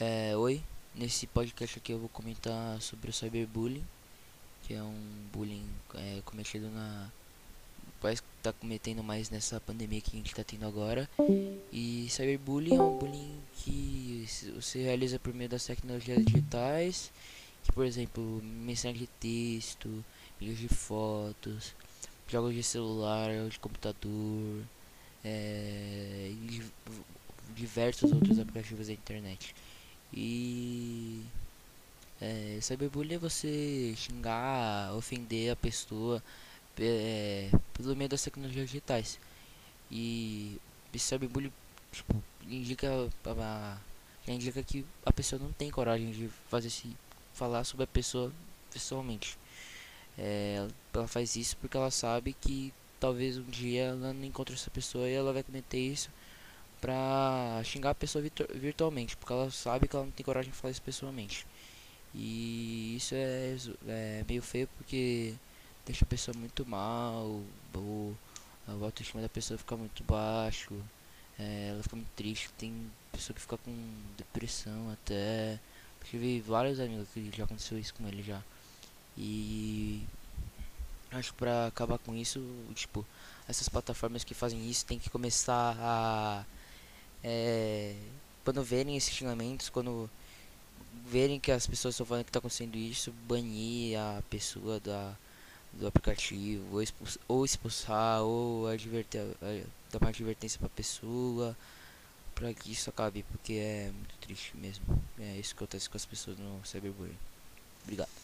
É, oi, nesse podcast aqui eu vou comentar sobre o cyberbullying, que é um bullying é, cometido na. Parece que tá cometendo mais nessa pandemia que a gente tá tendo agora. E cyberbullying é um bullying que você realiza por meio das tecnologias digitais, que por exemplo, mensagem de texto, vídeos de fotos, jogos de celular, de computador, é, diversos outros aplicativos da internet. E é, cyberbullying é você xingar, ofender a pessoa é, pelo meio das tecnologias digitais. E cyberbullying tipo, indica, indica que a pessoa não tem coragem de fazer se falar sobre a pessoa pessoalmente. É, ela faz isso porque ela sabe que talvez um dia ela não encontre essa pessoa e ela vai cometer isso pra xingar a pessoa virtu virtualmente, porque ela sabe que ela não tem coragem de falar isso pessoalmente. E isso é, é meio feio porque deixa a pessoa muito mal, ou a autoestima da pessoa fica muito baixo, é, ela fica muito triste, tem pessoa que fica com depressão até. Tive vários amigos que já aconteceu isso com ele já. E acho que pra acabar com isso, tipo, essas plataformas que fazem isso tem que começar a é, quando verem esses xingamentos, quando verem que as pessoas estão falando que está acontecendo isso, banir a pessoa da, do aplicativo, ou expulsar, ou, expulsar, ou adverter, dar uma advertência para a pessoa, para que isso acabe, porque é muito triste mesmo. É isso que acontece com as pessoas no cyberbullying. Obrigado.